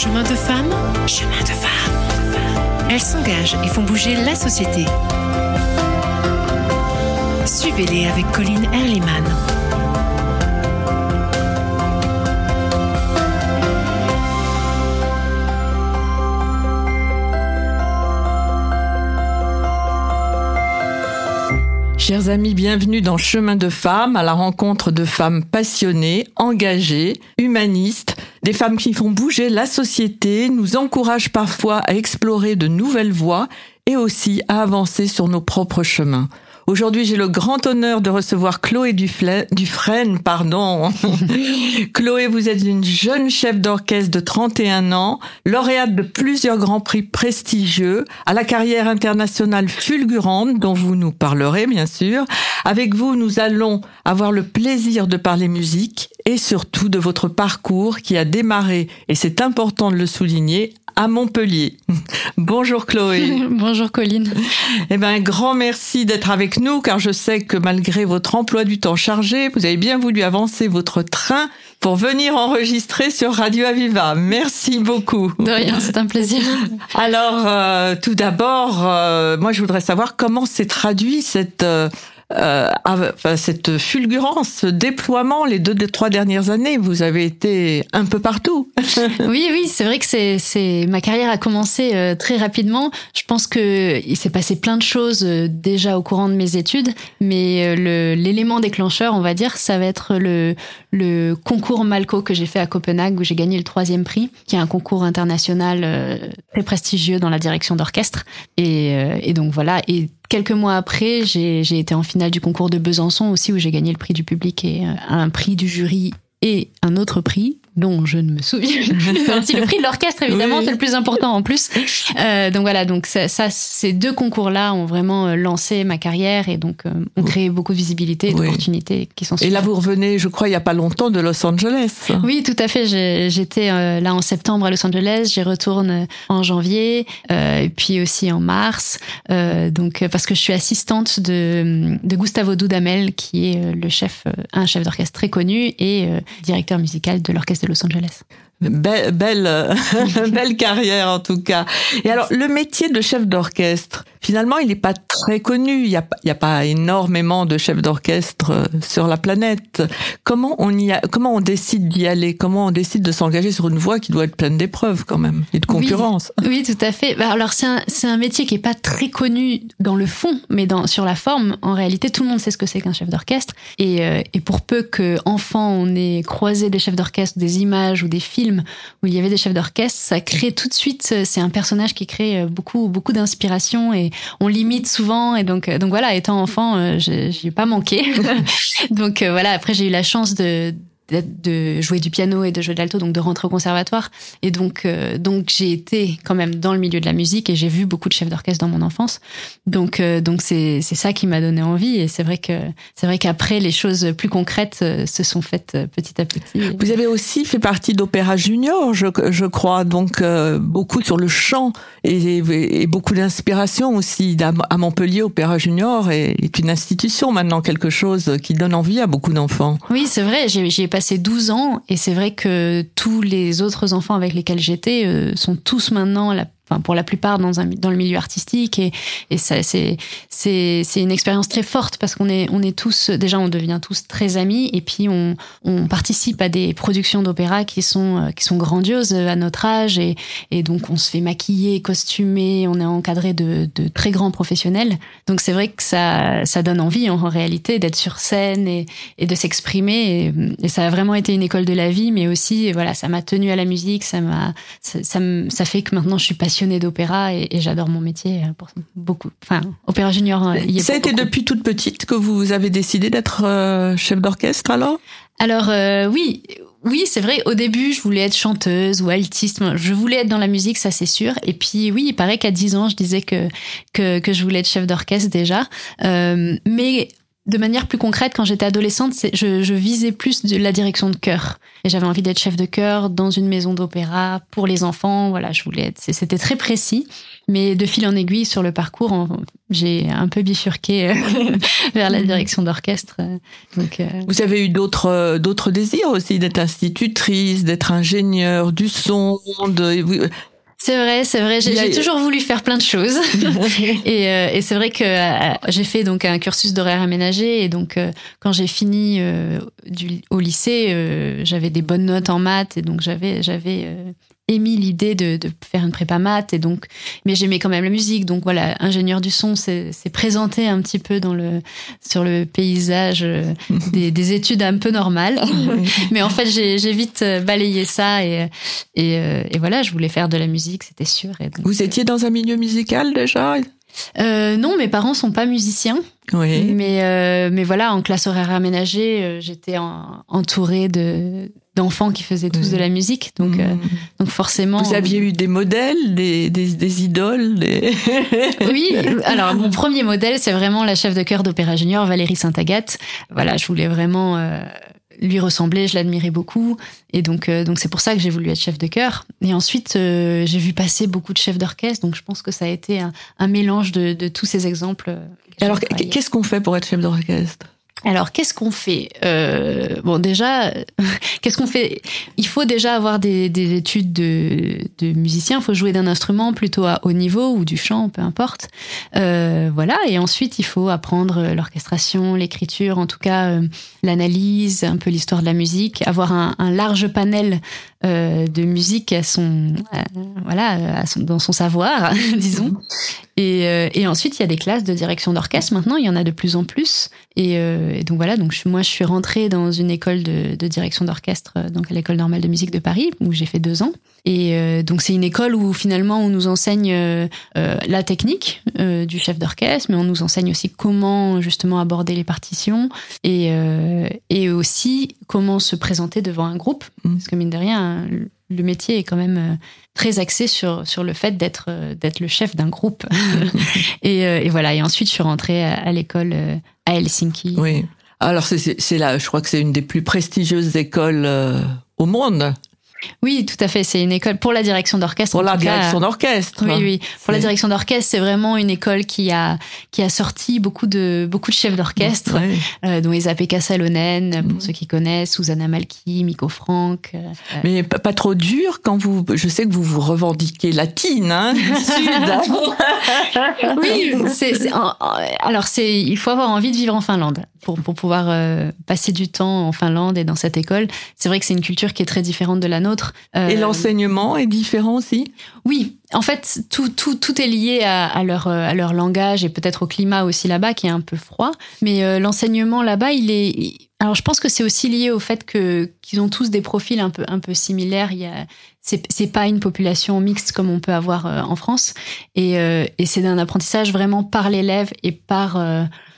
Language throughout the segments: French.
Chemin de femmes, chemin de femmes. Elles s'engagent et font bouger la société. Suivez-les avec Colline Erliman. Chers amis, bienvenue dans Chemin de femmes, à la rencontre de femmes passionnées, engagées, humanistes, des femmes qui font bouger la société, nous encouragent parfois à explorer de nouvelles voies et aussi à avancer sur nos propres chemins. Aujourd'hui, j'ai le grand honneur de recevoir Chloé Dufresne, pardon. Chloé, vous êtes une jeune chef d'orchestre de 31 ans, lauréate de plusieurs grands prix prestigieux, à la carrière internationale fulgurante dont vous nous parlerez, bien sûr. Avec vous, nous allons avoir le plaisir de parler musique et surtout de votre parcours qui a démarré, et c'est important de le souligner, à Montpellier. Bonjour Chloé. Bonjour Colline. Eh ben, un grand merci d'être avec nous car je sais que malgré votre emploi du temps chargé, vous avez bien voulu avancer votre train pour venir enregistrer sur Radio Aviva. Merci beaucoup. De rien, c'est un plaisir. Alors, euh, tout d'abord, euh, moi je voudrais savoir comment s'est traduit cette euh, euh, cette fulgurance, ce déploiement les deux, trois dernières années. Vous avez été un peu partout. oui, oui, c'est vrai que c'est, c'est ma carrière a commencé euh, très rapidement. Je pense que il s'est passé plein de choses euh, déjà au courant de mes études, mais euh, le, l'élément déclencheur, on va dire, ça va être le, le concours Malco que j'ai fait à Copenhague où j'ai gagné le troisième prix, qui est un concours international très prestigieux dans la direction d'orchestre. Et, et donc voilà. Quelques mois après, j'ai été en finale du concours de Besançon aussi, où j'ai gagné le prix du public et euh, un prix du jury et un autre prix dont je ne me souviens plus. le prix de l'orchestre, évidemment, c'est le plus important en plus. Euh, donc voilà, donc ça, ça ces deux concours-là ont vraiment euh, lancé ma carrière et donc euh, ont créé beaucoup de visibilité et d'opportunités qui sont. Et là, vous revenez, je crois, il y a pas longtemps de Los Angeles. Oui, tout à fait. J'étais euh, là en septembre à Los Angeles. J'y retourne en janvier, et puis aussi en mars. donc parce que je suis assistante de, de Gustavo Dudamel, qui est le chef, un chef d'orchestre très connu et directeur musical de l'orchestre Los Angeles. Belle, belle, belle carrière en tout cas. Et alors, le métier de chef d'orchestre, finalement, il n'est pas très connu. Il n'y a, il y a pas énormément de chefs d'orchestre euh, sur la planète. Comment on y a, comment on décide d'y aller? Comment on décide de s'engager sur une voie qui doit être pleine d'épreuves quand même et de concurrence? Oui, tout à fait. Bah, alors, c'est un, c'est un métier qui est pas très connu dans le fond, mais dans, sur la forme, en réalité, tout le monde sait ce que c'est qu'un chef d'orchestre. Et, euh, et pour peu que enfant on ait croisé des chefs d'orchestre, des images ou des films où il y avait des chefs d'orchestre, ça crée tout de suite, euh, c'est un personnage qui crée euh, beaucoup, beaucoup d'inspiration et on l'imite souvent. Et donc, euh, donc voilà, étant enfant, j'ai pas manqué. donc voilà, après j'ai eu la chance de de jouer du piano et de jouer de l'alto, donc de rentrer au conservatoire. Et donc, euh, donc j'ai été quand même dans le milieu de la musique et j'ai vu beaucoup de chefs d'orchestre dans mon enfance. Donc, euh, donc c'est c'est ça qui m'a donné envie. Et c'est vrai que c'est vrai qu'après les choses plus concrètes euh, se sont faites petit à petit. Vous avez aussi fait partie d'Opéra Junior, je, je crois, donc beaucoup sur le chant et, et beaucoup d'inspiration aussi à Montpellier. Opéra Junior est, est une institution maintenant, quelque chose qui donne envie à beaucoup d'enfants. Oui, c'est vrai. J'ai passé 12 ans et c'est vrai que tous les autres enfants avec lesquels j'étais euh, sont tous maintenant la enfin pour la plupart dans, le milieu artistique et, ça c'est une expérience très forte parce qu'on est tous déjà on devient tous très amis et puis on participe à des productions d'opéra qui sont euh, qui sont grandioses à notre âge et donc on se fait maquiller, costumer, on est encadré de très grands professionnels. Donc c'est vrai que ça ça donne envie en réalité d'être sur scène et de s'exprimer et, ça a vraiment été une école de la vie mais aussi voilà ça m'a tenu à la musique ça m'a ça fait que maintenant je suis passionnée d'opéra et, j'adore mon métier euh, pour beaucoup. Enfin, opéra junior. Euh, Ça a été depuis toute petite que vous avez décidé d'être euh, chef d'orchestre alors? Alors oui, oui, c'est vrai. Au début, je voulais être chanteuse ou altiste. Je voulais être dans la musique, ça c'est sûr. Et puis oui, il paraît qu'à 10 ans, je disais que que, que je voulais être chef d'orchestre déjà. mais de manière plus concrète, quand j'étais adolescente, je, je, visais plus de la direction de chœur. Et j'avais envie d'être chef de chœur dans une maison d'opéra pour les enfants. Voilà, je voulais être. C'était très précis. Mais de fil en aiguille sur le parcours, j'ai un peu bifurqué euh, vers la direction d'orchestre. Donc, euh, Vous avez eu d'autres d'autres désirs aussi d'être institutrice, d'être ingénieur du son. De... C'est vrai, c'est vrai. J'ai toujours voulu faire plein de choses. et, euh, et c'est vrai que euh, j'ai fait donc un cursus d'horaire aménagé. Et donc, euh, quand j'ai fini du, au lycée, j'avais des bonnes notes en maths. Et donc, j'avais, j'avais émis l'idée de, de, faire une prépa maths et donc mais j'aimais quand même la musique. Donc voilà ingénieur du son c'est présenté un petit peu dans le sur le paysage euh, des, des études un peu normales. Mais en fait j'ai vite euh, balayé ça et, et, euh, et voilà je voulais faire de la musique c'était sûr. Et vous étiez dans un milieu musical déjà? Euh, non, mes parents sont pas musiciens. Oui. Mais euh, mais voilà, en classe horaire aménagée, j'étais entourée de d'enfants qui faisaient tous de la musique. Donc, euh, mmh. donc forcément. Vous aviez eu des modèles, des, des, des idoles des... Oui, alors mon premier modèle, c'est vraiment la chef de chœur d'Opéra Junior, Valérie Saint-Agathe. Voilà, je voulais vraiment euh, lui ressembler, je l'admirais beaucoup. Et donc, euh, donc c'est pour ça que j'ai voulu être chef de chœur. Et ensuite, j'ai vu passer beaucoup de chefs d'orchestre. Donc je pense que ça a été un, un mélange de, de, tous ces exemples. Alors, qu'est-ce qu'on fait pour être chef d'orchestre? Alors, qu'est-ce qu'on fait euh, Bon, déjà, qu'est-ce qu'on fait? Il faut déjà avoir des, des études de, musicien. Il faut jouer d'un instrument plutôt à haut niveau ou du chant, peu importe. Euh, voilà. Et ensuite, il faut apprendre l'orchestration, l'écriture, en tout cas euh, l'analyse, un peu l'histoire de la musique, avoir un large panel euh, de musique à son, voilà, à son, dans son savoir, disons. Et, euh, et, ensuite, il y a des classes de direction d'orchestre. Maintenant, il y en a de plus en plus. Et, euh, et donc voilà, donc moi, je suis rentrée dans une école de, de direction d'orchestre, donc à l'école normale de musique de Paris, où j'ai fait deux ans. Et donc c'est une école où finalement on nous enseigne la technique du chef d'orchestre, mais on nous enseigne aussi comment justement aborder les partitions et, et aussi comment se présenter devant un groupe, mmh. parce que mine de rien le métier est quand même euh, très axé sur, sur le fait d'être euh, d'être le chef d'un groupe. et, euh, et, voilà. Et ensuite, je suis rentrée à, l'école à Helsinki. Oui. Alors, c'est là, je crois que c'est une des plus prestigieuses écoles au monde. Oui, tout à fait. C'est une école pour la direction d'orchestre. Pour la direction d'orchestre. Oui, oui. Pour la direction d'orchestre, c'est vraiment une école qui a qui a sorti beaucoup de beaucoup de chefs d'orchestre, euh, dont Esa-Pekka Salonen, pour mm. ceux qui connaissent, Susanna Malki, Miko Frank. Euh, Mais pas, trop dur quand vous. Je sais que vous vous revendiquez latine, hein, du sud. oui, c'est alors c'est il faut avoir envie de vivre en Finlande pour pour pouvoir euh, passer du temps en Finlande et dans cette école. C'est vrai que c'est une culture qui est très différente de la nôtre et euh, l'enseignement est différent aussi? Oui, en fait, tout, tout, tout est lié à, leur, à leur langage et peut-être au climat aussi là-bas qui est un peu froid. Mais euh, l'enseignement là-bas, il est. Alors, je pense que c'est aussi lié au fait que qu'ils ont tous des profils un peu un peu similaires. Il y a c'est pas une population mixte comme on peut avoir euh, en France et, et c'est un apprentissage vraiment par l'élève et par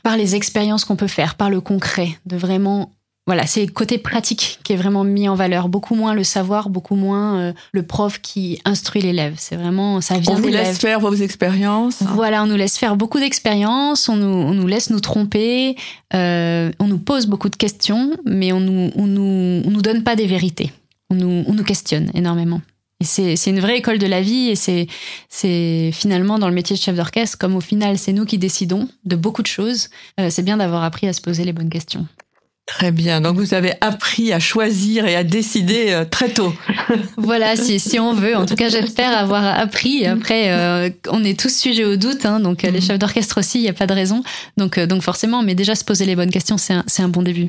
par les expériences qu'on peut faire, par le concret, de vraiment voilà, c'est le côté pratique qui est vraiment mis en valeur, beaucoup moins le savoir, beaucoup moins euh, le prof qui instruit l'élève. C'est vraiment ça vient. On vous laisse faire vos expériences. Voilà, on nous laisse faire beaucoup d'expériences, on nous, on nous laisse nous tromper, euh, on nous pose beaucoup de questions, mais on nous, on nous, on nous donne pas des vérités. On nous, on nous questionne énormément. Et c'est, c'est une vraie école de la vie et c'est, c'est finalement dans le métier de chef d'orchestre, comme au final c'est nous qui décidons de beaucoup de choses, euh, c'est bien d'avoir appris à se poser les bonnes questions. Très bien. Donc vous avez appris à choisir et à décider euh, très tôt. voilà, si, si on veut. En tout cas, j'espère avoir appris. Après, euh, on est tous sujets au doute, hein, donc euh, les chefs d'orchestre aussi, il n'y a pas de raison. Donc, donc forcément, mais déjà se poser les bonnes questions, c'est un, un bon début.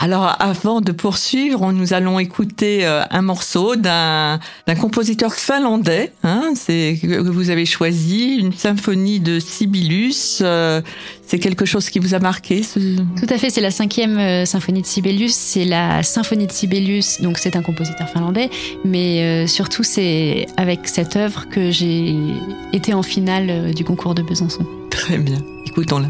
Alors, avant de poursuivre, nous allons écouter un morceau d'un, compositeur finlandais. Hein, c'est que vous avez choisi une symphonie de Sibelius. C'est quelque chose qui vous a marqué Tout à fait, c'est la cinquième euh, symphonie de Sibelius. C'est la symphonie de Sibelius, donc c'est un compositeur finlandais, mais euh, surtout c'est avec cette œuvre que j'ai été en finale euh, du concours de Besançon. Très bien, écoutons-la.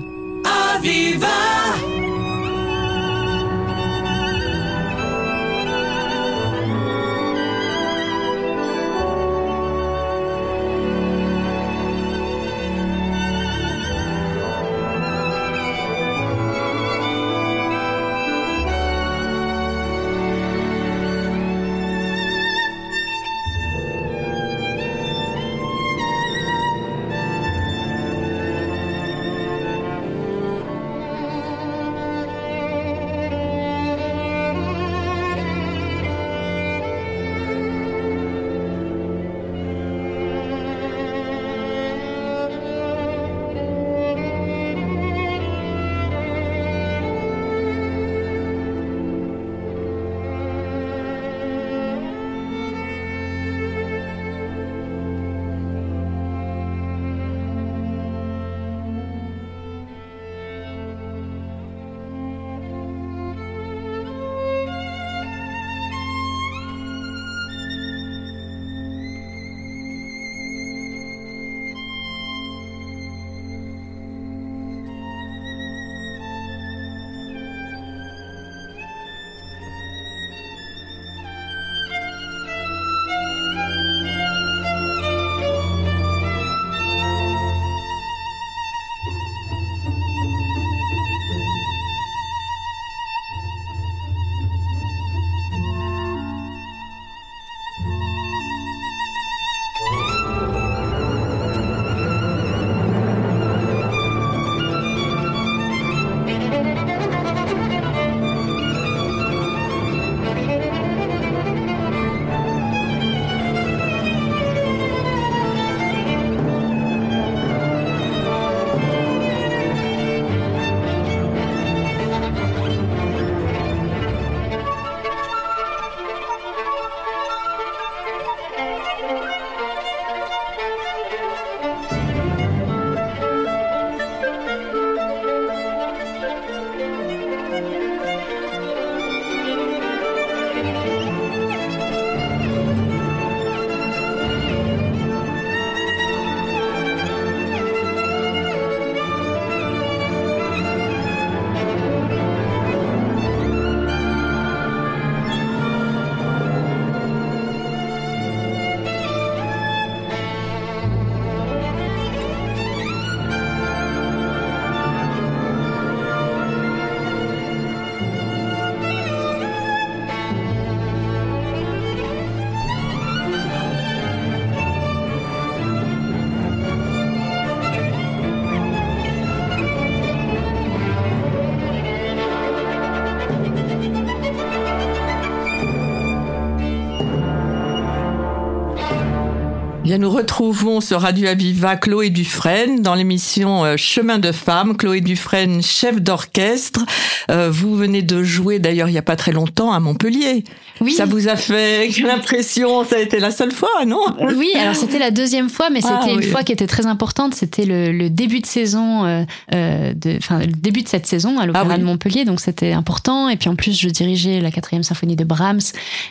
Bien, nous retrouvons sur Radio Aviva Chloé Dufresne dans l'émission euh, Chemin de Femmes. Chloé Dufresne, chef d'orchestre. Euh, vous venez de jouer d'ailleurs il n'y a pas très longtemps à Montpellier. Oui. Ça vous a fait l'impression, ça a été la seule fois, non Oui, alors c'était la deuxième fois, mais c'était Ah, une oui. fois qui était très importante. C'était le, le début de saison, euh, euh, de, enfin le début de cette saison à l'Opéra Ah oui. de Montpellier, donc c'était important. Et puis en plus, je dirigeais la quatrième symphonie de Brahms,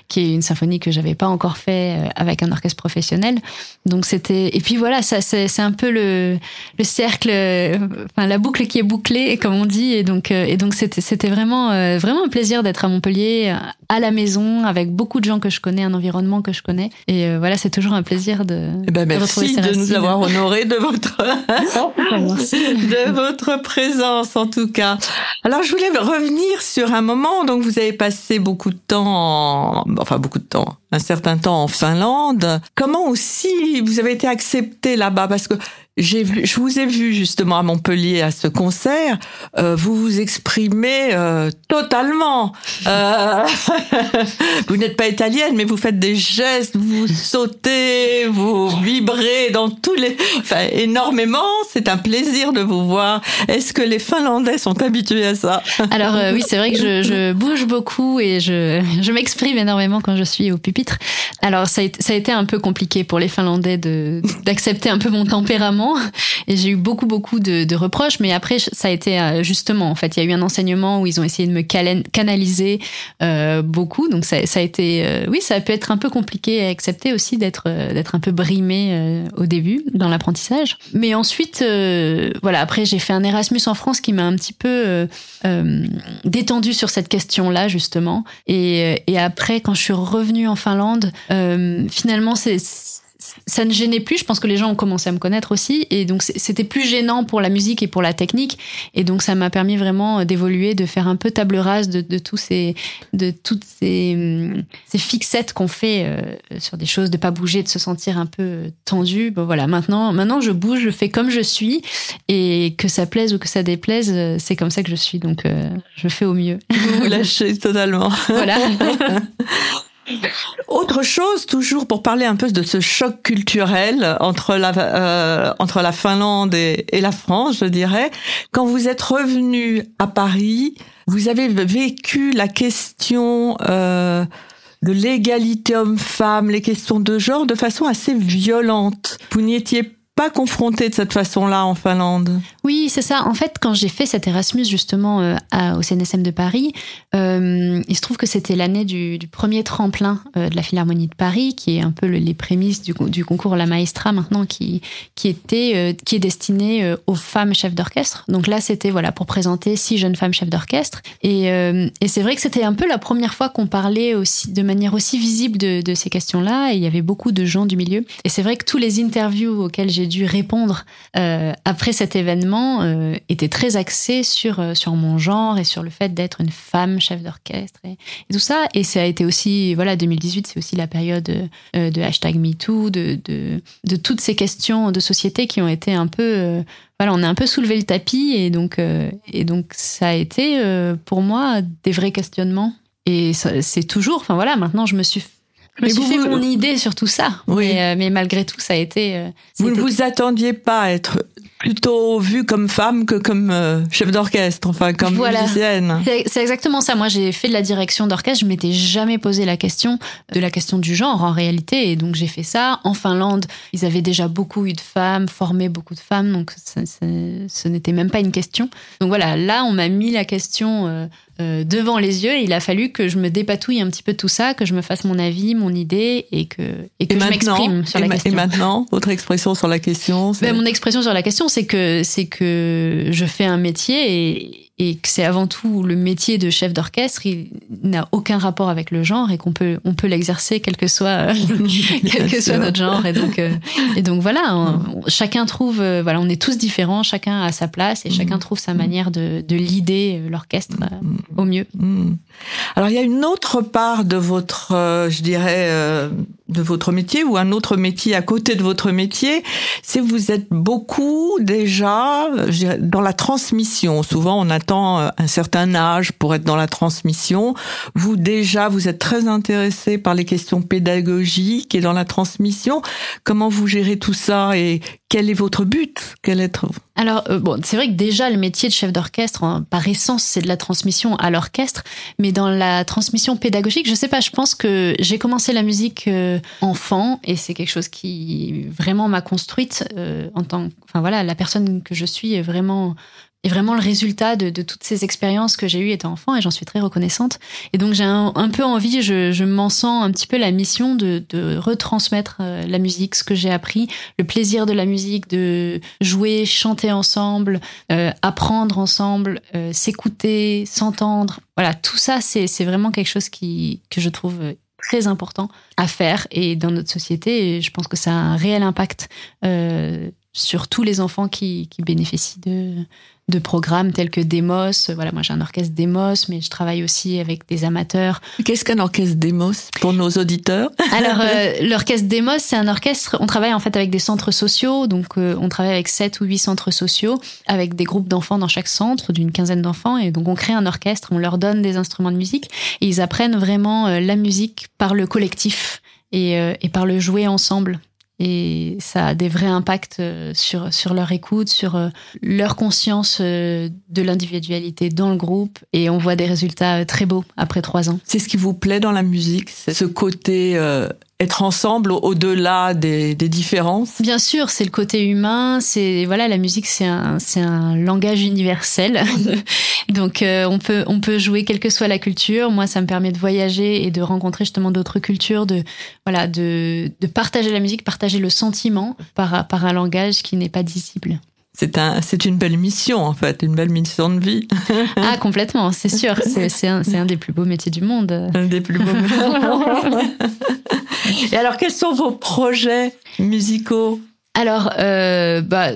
qui est une symphonie que j'avais pas encore fait euh, avec un orchestre professionnel. Donc c'était et puis voilà, ça c'est c'est un peu le le cercle, enfin la boucle qui est bouclée, comme on dit. Et donc euh, et donc c'était c'était vraiment euh, vraiment un plaisir d'être à Montpellier, à la maison, avec beaucoup de gens que je connais, un environnement que je connais. Et euh, voilà, c'est toujours un plaisir de, Eh ben, de merci de nous avoir honorés de votre de votre présence en tout cas. Alors je voulais revenir sur un moment donc vous avez passé beaucoup de temps en- enfin beaucoup de temps un certain temps en Finlande. Comment aussi vous avez été accepté là-bas? Parce que j'ai vu, je vous ai vu justement à Montpellier à ce concert. euh, vous vous exprimez euh, totalement. Euh, vous n'êtes pas italienne, mais vous faites des gestes, vous sautez, vous vibrez dans tous les, enfin énormément. C'est un plaisir de vous voir. Est-ce que les Finlandais sont habitués à ça? Alors euh, oui, c'est vrai que je, je bouge beaucoup et je, je m'exprime énormément quand je suis au pupitre. Alors ça ça a été un peu compliqué pour les Finlandais d'accepter un peu mon tempérament et j'ai eu beaucoup beaucoup de, reproches. Mais après ça a été euh, justement en fait il y a eu un enseignement où ils ont essayé de me canaliser euh, beaucoup. Donc ça, a été euh, oui ça a pu être un peu compliqué à accepter aussi d'être d'être un peu brimé au début dans l'apprentissage. Mais ensuite voilà après j'ai fait un Erasmus en France qui m'a un petit peu détendu sur cette question-là justement. Et, et après, quand je suis revenue en Finlande, finalement, c'est ça ne gênait plus. Je pense que les gens ont commencé à me connaître aussi, et donc c'était plus gênant pour la musique et pour la technique. Et donc ça m'a permis vraiment d'évoluer, de faire un peu table rase de, de tous ces, de toutes ces, hum, ces fixettes qu'on fait euh, sur des choses, de pas bouger, de se sentir un peu tendu. Bon voilà, maintenant, maintenant je bouge, je fais comme je suis, et que ça plaise ou que ça déplaise, euh, c'est comme ça que je suis. Donc euh, je fais au mieux. Vous vous lâchez totalement. voilà. Autre chose, toujours pour parler un peu de ce choc culturel entre la, euh, entre la Finlande et, la France, je dirais. Quand vous êtes revenu à Paris, vous avez vécu la question euh, de l'égalité homme-femme, les questions de genre de façon assez violente. Vous n'y étiez pas confronté de cette façon-là en Finlande. Oui, c'est ça. En fait, quand j'ai fait cet Erasmus justement euh, au CNSM de Paris, euh, il se trouve que c'était l'année du, premier tremplin euh, de la Philharmonie de Paris, qui est un peu le- les prémices du, concours La Maestra maintenant, qui qui était qui est destiné aux femmes chefs d'orchestre. Donc là, c'était voilà pour présenter six jeunes femmes chefs d'orchestre. Et, et c'est vrai que c'était un peu la première fois qu'on parlait aussi de manière aussi visible de, de ces questions-là. Et il y avait beaucoup de gens du milieu. Et c'est vrai que tous les interviews auxquelles j'ai dû répondre euh, après cet événement euh, étaient très axés sur euh, sur mon genre et sur le fait d'être une femme chef d'orchestre et, tout ça. Et ça a été aussi voilà 2018, c'est aussi la période de hashtag #MeToo, de, de de toutes ces questions de société qui ont été un peu voilà, on a un peu soulevé le tapis et donc et donc ça a été pour moi des vrais questionnements. Et c'est toujours, enfin voilà, maintenant je me suis je me Mais suis vous- fait vous- mon idée sur tout ça. Oui. Mais, euh, mais malgré tout, ça a été. euh, Vous ne vous attendiez pas à être plutôt vue comme femme que comme euh, chef d'orchestre, enfin comme Voilà. musicienne. C'est c'est exactement ça. Moi, j'ai fait de la direction d'orchestre. Je m'étais jamais posé la question de la question du genre en réalité. Et donc, j'ai fait ça. En Finlande, ils avaient déjà beaucoup eu de femmes, formé beaucoup de femmes. Donc, ça- ça- ce n'était même pas une question. Donc, voilà. Là, on m'a mis la question devant les yeux. Et il a fallu que je me dépatouille un petit peu de tout ça, que je me fasse mon avis, mon idée et que, et que Et je m'exprime sur la question. et maintenant, votre expression sur la question, Ben, mon expression sur la question, c'est que c'est que je fais un métier et, et que c'est avant tout le métier de chef d'orchestre. Il n'a aucun rapport avec le genre et qu'on peut on peut l'exercer quel que soit quel que soit notre genre. Et donc euh, et donc voilà, on- on- chacun trouve euh, voilà, on est tous différents, chacun a sa place et chacun trouve sa manière de de l'idée l'orchestre euh, au mieux. Hmm. Alors il y a une autre part de votre, euh, je dirais, euh, de votre métier ou un autre métier à côté de votre métier, c'est vous êtes beaucoup déjà dans la transmission. Souvent, on attend euh, un certain âge pour être dans la transmission. Vous déjà, vous êtes très intéressé par les questions pédagogiques et dans la transmission. Comment vous gérez tout ça et quel est votre but? Quel est Alors euh, bon, c'est vrai que déjà le métier de chef d'orchestre, hein, par essence, c'est de la transmission à l'orchestre, mais dans la transmission pédagogique, je sais pas. Je pense que j'ai commencé la musique euh, enfant et c'est quelque chose qui vraiment m'a construite euh, en tant, enfin voilà, la personne que je suis est vraiment est vraiment le résultat de, toutes ces expériences que j'ai eues étant enfant et j'en suis très reconnaissante. Et donc j'ai un, peu envie, je, je m'en sens un petit peu la mission de, retransmettre euh, la musique, ce que j'ai appris, le plaisir de la musique, de jouer, chanter ensemble, euh, apprendre ensemble, euh, s'écouter, s'entendre. Voilà, tout ça, c'est vraiment quelque chose qui, que je trouve très important à faire et dans notre société, je pense que ça a un réel impact sur tous les enfants qui bénéficient de, de programmes tels que Demos. Voilà, moi j'ai un orchestre Demos, mais je travaille aussi avec des amateurs. Qu'est-ce qu'un orchestre Demos pour nos auditeurs? Alors euh, l'orchestre Demos, c'est un orchestre. On travaille en fait avec des centres sociaux, donc euh, on travaille avec sept ou huit centres sociaux, avec des groupes d'enfants dans chaque centre, d'une quinzaine d'enfants, et donc on crée un orchestre, on leur donne des instruments de musique, et ils apprennent vraiment euh, la musique par le collectif et, et par le jouer ensemble et ça a des vrais impacts euh, sur, sur leur écoute, sur euh, leur conscience euh, de l'individualité dans le groupe et on voit des résultats très beaux après trois ans. C'est ce qui vous plaît dans la musique, ce côté être ensemble au-delà des, des, différences? Bien sûr, c'est le côté humain. C'est voilà, la musique, c'est un, un langage universel. Donc, euh, on peut, on peut jouer quelle que soit la culture. Moi, ça me permet de voyager et de rencontrer justement d'autres cultures, de voilà, de, de partager la musique, partager le sentiment par, par un langage qui n'est pas visible c'est un, c'est une belle mission en fait, une belle mission de vie. ah complètement, c'est sûr, c'est, un, c'est un des plus beaux métiers du monde. Un des plus beaux. Et alors, quels sont vos projets musicaux? Alors, euh, bah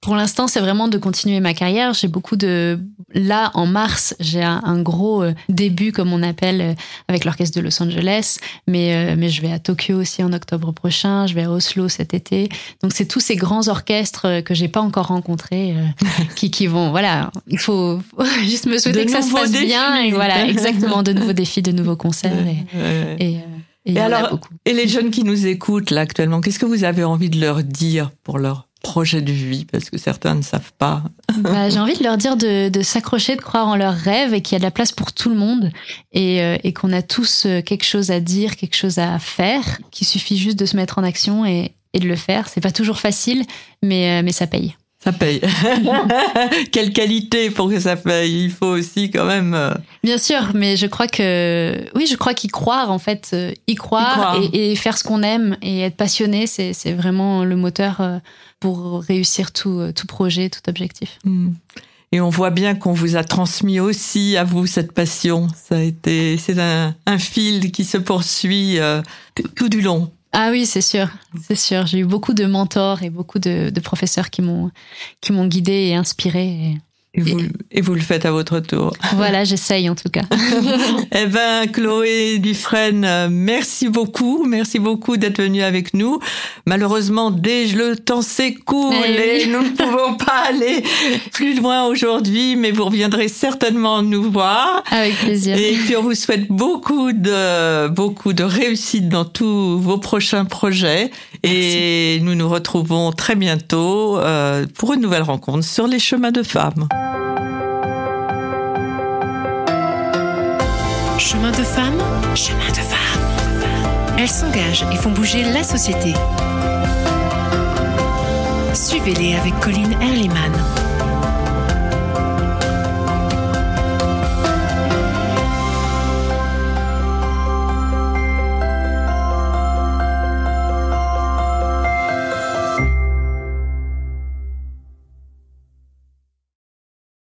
pour l'instant, c'est vraiment de continuer ma carrière. J'ai beaucoup de. Là, en mars, j'ai un, gros euh, début, comme on appelle, euh, avec l'orchestre de Los Angeles. Mais, euh, mais je vais à Tokyo aussi en octobre prochain. Je vais à Oslo cet été. Donc, c'est tous ces grands orchestres que j'ai pas encore rencontrés qui, qui vont. Voilà, il faut, juste me souhaiter que ça se passe bien. Et voilà, exactement, de nouveaux défis, de nouveaux concerts. Et, et, et, alors, et les jeunes qui nous écoutent là actuellement, qu'est-ce que vous avez envie de leur dire pour leur projet de vie Parce que certains ne savent pas. Bah, j'ai envie de leur dire de, s'accrocher, de croire en leurs rêves et qu'il y a de la place pour tout le monde et, euh, qu'on a tous euh, quelque chose à dire, quelque chose à faire, qu'il suffit juste de se mettre en action et, de le faire. C'est pas toujours facile, mais, euh, mais ça paye. Ça paye. Quelle qualité pour que ça paye Il faut aussi quand même. Bien sûr, mais je crois que oui, je crois qu'y croire en fait, y croire, Et, et, faire ce qu'on aime et être passionné, c'est vraiment le moteur pour réussir tout, euh, tout projet, tout objectif. Hmm. Et on voit bien qu'on vous a transmis aussi à vous cette passion. Ça a été, c'est un, un fil qui se poursuit euh, tout du long. Ah oui, c'est sûr, c'est sûr. J'ai eu beaucoup de mentors et beaucoup de, professeurs qui m'ont qui m'ont guidé et inspiré. Et vous, le faites à votre tour. Voilà, j'essaye en tout cas. eh ben, Chloé Dufresne, merci beaucoup. Merci beaucoup d'être venue avec nous. Malheureusement, dès le temps s'écoule eh et nous ne pouvons pas aller plus loin aujourd'hui, mais vous reviendrez certainement nous voir. Avec plaisir. Et puis, on vous souhaite beaucoup de, beaucoup de réussite dans tous vos prochains projets. Et nous nous retrouvons très bientôt euh, pour une nouvelle rencontre sur les chemins de femmes. Chemin de femmes, chemin de femmes. Elles s'engagent et font bouger la société. Suivez-les avec Colline Erliman.